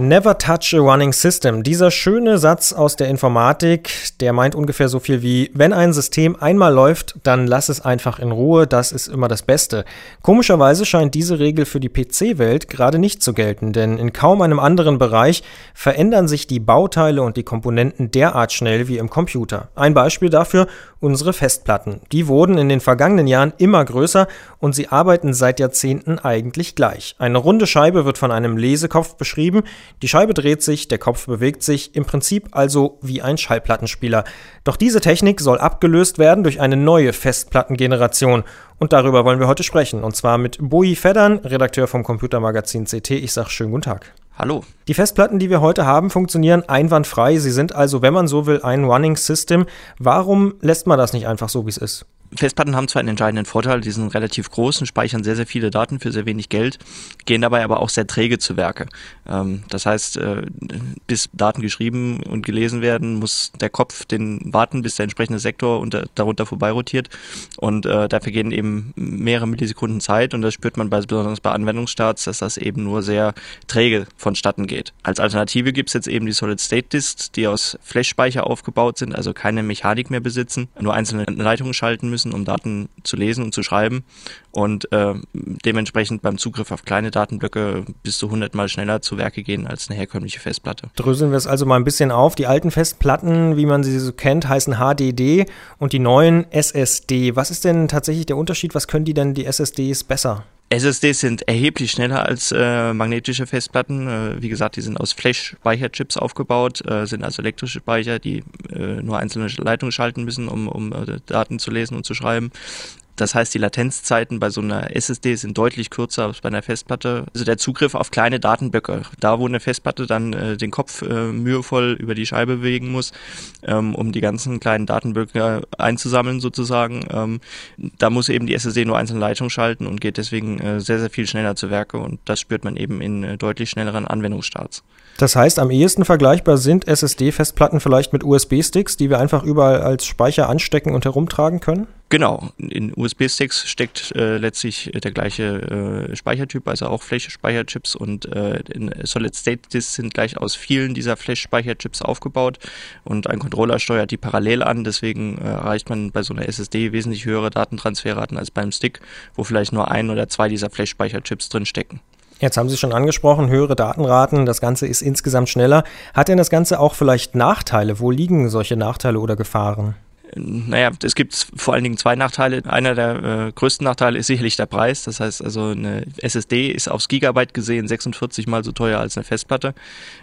Never touch a running system. Dieser schöne Satz aus der Informatik, der meint ungefähr so viel wie, wenn ein System einmal läuft, dann lass es einfach in Ruhe, das ist immer das Beste. Komischerweise scheint diese Regel für die PC-Welt gerade nicht zu gelten, denn in kaum einem anderen Bereich verändern sich die Bauteile und die Komponenten derart schnell wie im Computer. Ein Beispiel dafür unsere Festplatten. Die wurden in den vergangenen Jahren immer größer und sie arbeiten seit Jahrzehnten eigentlich gleich. Eine runde Scheibe wird von einem Lesekopf beschrieben, die Scheibe dreht sich, der Kopf bewegt sich, im Prinzip also wie ein Schallplattenspieler. Doch diese Technik soll abgelöst werden durch eine neue Festplattengeneration. Und darüber wollen wir heute sprechen. Und zwar mit Boi Feddern, Redakteur vom Computermagazin CT. Ich sage schönen guten Tag. Hallo. Die Festplatten, die wir heute haben, funktionieren einwandfrei. Sie sind also, wenn man so will, ein Running System. Warum lässt man das nicht einfach so, wie es ist? Festplatten haben zwar einen entscheidenden Vorteil, die sind relativ groß und speichern sehr, sehr viele Daten für sehr wenig Geld, gehen dabei aber auch sehr träge zu Werke. Ähm, das heißt, äh, bis Daten geschrieben und gelesen werden, muss der Kopf den warten, bis der entsprechende Sektor unter, darunter vorbeirotiert und äh, da vergehen eben mehrere Millisekunden Zeit und das spürt man besonders bei Anwendungsstarts, dass das eben nur sehr träge vonstatten geht. Als Alternative gibt es jetzt eben die Solid-State-Disks, die aus Flash-Speicher aufgebaut sind, also keine Mechanik mehr besitzen, nur einzelne Leitungen schalten müssen müssen, um Daten zu lesen und zu schreiben und äh, dementsprechend beim Zugriff auf kleine Datenblöcke bis zu 100 Mal schneller zu Werke gehen als eine herkömmliche Festplatte. Dröseln wir es also mal ein bisschen auf. Die alten Festplatten, wie man sie so kennt, heißen HDD und die neuen SSD. Was ist denn tatsächlich der Unterschied? Was können die denn die SSDs besser? SSDs sind erheblich schneller als äh, magnetische Festplatten. Äh, wie gesagt, die sind aus Flash-Speicherchips aufgebaut, äh, sind also elektrische Speicher, die äh, nur einzelne Leitungen schalten müssen, um, um äh, Daten zu lesen und zu schreiben. Das heißt, die Latenzzeiten bei so einer SSD sind deutlich kürzer als bei einer Festplatte. Also der Zugriff auf kleine Datenblöcke, da wo eine Festplatte dann äh, den Kopf äh, mühevoll über die Scheibe bewegen muss, ähm, um die ganzen kleinen Datenblöcke einzusammeln sozusagen, ähm, da muss eben die SSD nur einzelne Leitungen schalten und geht deswegen äh, sehr, sehr viel schneller zu Werke und das spürt man eben in äh, deutlich schnelleren Anwendungsstarts. Das heißt, am ehesten vergleichbar sind SSD-Festplatten vielleicht mit USB-Sticks, die wir einfach überall als Speicher anstecken und herumtragen können? Genau, in USB-Sticks steckt äh, letztlich der gleiche äh, Speichertyp, also auch Flash-Speicherchips und äh, Solid-State-Disks sind gleich aus vielen dieser Flash-Speicherchips aufgebaut und ein Controller steuert die parallel an, deswegen äh, erreicht man bei so einer SSD wesentlich höhere Datentransferraten als beim Stick, wo vielleicht nur ein oder zwei dieser Flash-Speicherchips drin stecken. Jetzt haben Sie schon angesprochen, höhere Datenraten, das Ganze ist insgesamt schneller. Hat denn das Ganze auch vielleicht Nachteile? Wo liegen solche Nachteile oder Gefahren? Naja, es gibt vor allen Dingen zwei Nachteile. Einer der äh, größten Nachteile ist sicherlich der Preis. Das heißt also, eine SSD ist aufs Gigabyte gesehen 46 mal so teuer als eine Festplatte.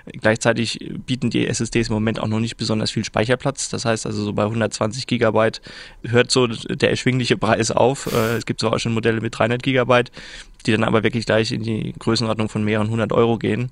Gleichzeitig bieten die SSDs im Moment auch noch nicht besonders viel Speicherplatz. Das heißt also, so bei 120 Gigabyte hört so der erschwingliche Preis auf. Äh, es gibt zwar auch schon Modelle mit 300 Gigabyte, die dann aber wirklich gleich in die Größenordnung von mehreren hundert Euro gehen.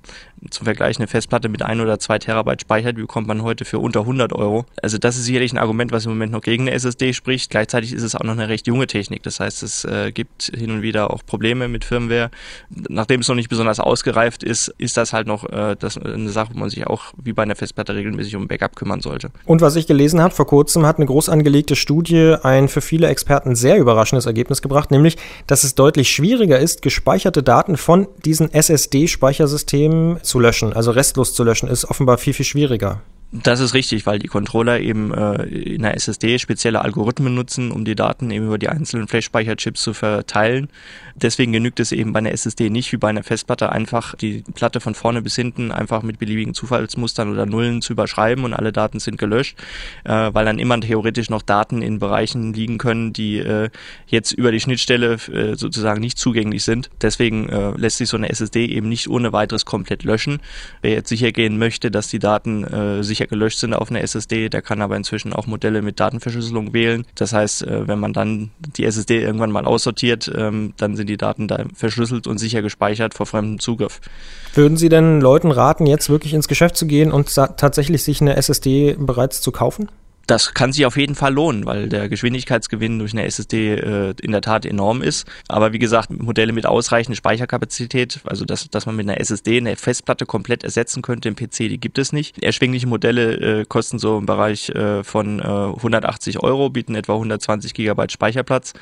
Zum Vergleich eine Festplatte mit ein oder zwei Terabyte Speicher, die bekommt man heute für unter 100 Euro. Also das ist sicherlich ein Argument, was im Moment noch gegen eine SSD spricht. Gleichzeitig ist es auch noch eine recht junge Technik. Das heißt, es äh, gibt hin und wieder auch Probleme mit Firmware. Nachdem es noch nicht besonders ausgereift ist, ist das halt noch äh, das eine Sache, wo man sich auch wie bei einer Festplatte regelmäßig um Backup kümmern sollte. Und was ich gelesen habe, vor kurzem hat eine groß angelegte Studie ein für viele Experten sehr überraschendes Ergebnis gebracht, nämlich, dass es deutlich schwieriger ist, gespeicherte Daten von diesen SSD-Speichersystemen zu löschen, also restlos zu löschen, ist offenbar viel, viel schwieriger. Das ist richtig, weil die Controller eben äh, in der SSD spezielle Algorithmen nutzen, um die Daten eben über die einzelnen Flash-Speicherchips zu verteilen. Deswegen genügt es eben bei einer SSD nicht wie bei einer Festplatte einfach die Platte von vorne bis hinten einfach mit beliebigen Zufallsmustern oder Nullen zu überschreiben und alle Daten sind gelöscht, äh, weil dann immer theoretisch noch Daten in Bereichen liegen können, die äh, jetzt über die Schnittstelle äh, sozusagen nicht zugänglich sind. Deswegen äh, lässt sich so eine SSD eben nicht ohne weiteres komplett löschen. Wer jetzt sicher gehen möchte, dass die Daten äh, sicher gelöscht sind auf einer SSD. Der kann aber inzwischen auch Modelle mit Datenverschlüsselung wählen. Das heißt, äh, wenn man dann die SSD irgendwann mal aussortiert, ähm, dann sind die Daten da verschlüsselt und sicher gespeichert vor fremdem Zugriff. Würden Sie denn Leuten raten, jetzt wirklich ins Geschäft zu gehen und tatsächlich sich eine SSD bereits zu kaufen? Das kann sich auf jeden Fall lohnen, weil der Geschwindigkeitsgewinn durch eine SSD äh, in der Tat enorm ist. Aber wie gesagt, Modelle mit ausreichender Speicherkapazität, also dass, dass man mit einer SSD eine Festplatte komplett ersetzen könnte im PC, die gibt es nicht. Erschwingliche Modelle äh, kosten so im Bereich äh, von äh, 180 Euro, bieten etwa 120 Gigabyte Speicherplatz.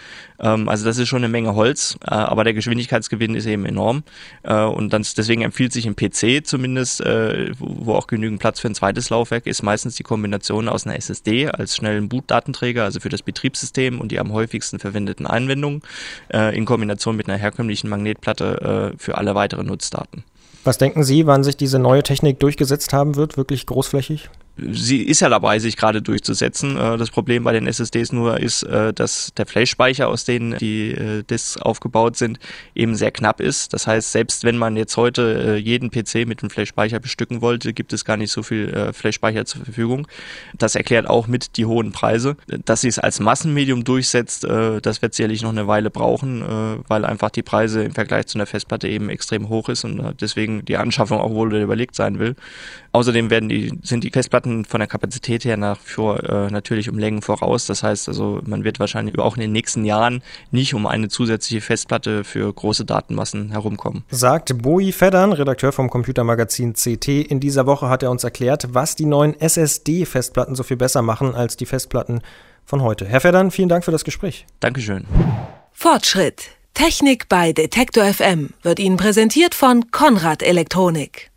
Ähm, also das ist schon eine Menge Holz, äh, aber der Geschwindigkeitsgewinn ist eben enorm. Äh, und dann, deswegen empfiehlt sich im PC zumindest, äh, wo, wo auch genügend Platz für ein zweites Laufwerk ist, meistens die Kombination aus einer SSD als schnellen Bootdatenträger, also für das Betriebssystem und die am häufigsten verwendeten Einwendungen, äh, in Kombination mit einer herkömmlichen Magnetplatte äh, für alle weiteren Nutzdaten. Was denken Sie, wann sich diese neue Technik durchgesetzt haben wird, wirklich großflächig? Sie ist ja dabei, sich gerade durchzusetzen. Äh, das Problem bei den SSDs nur ist, äh, dass der Flash-Speicher, aus denen die äh, Disks aufgebaut sind, eben sehr knapp ist. Das heißt, selbst wenn man jetzt heute jeden PC mit einem Flash-Speicher bestücken wollte, gibt es gar nicht so viel Flash-Speicher zur Verfügung. Das erklärt auch mit die hohen Preise. Dass sie es als Massenmedium durchsetzt, das wird sicherlich noch eine Weile brauchen, weil einfach die Preise im Vergleich zu einer Festplatte eben extrem hoch ist und deswegen die Anschaffung auch wohl überlegt sein will. Außerdem werden die, sind die Festplatten von der Kapazität her nach vor äh, natürlich um Längen voraus. Das heißt also, man wird wahrscheinlich auch in den nächsten Jahren nicht um eine zusätzliche Festplatte für große Datenmassen herumkommen. Sagt Boi Feddern, Redakteur vom Computermagazin CT. In dieser Woche hat er uns erklärt, was die neuen SSD-Festplatten so viel besser machen als die Festplatten von heute. Herr Feddern, vielen Dank für das Gespräch. Dankeschön. Fortschritt. Technik bei Detektor FM wird Ihnen präsentiert von Konrad Elektronik.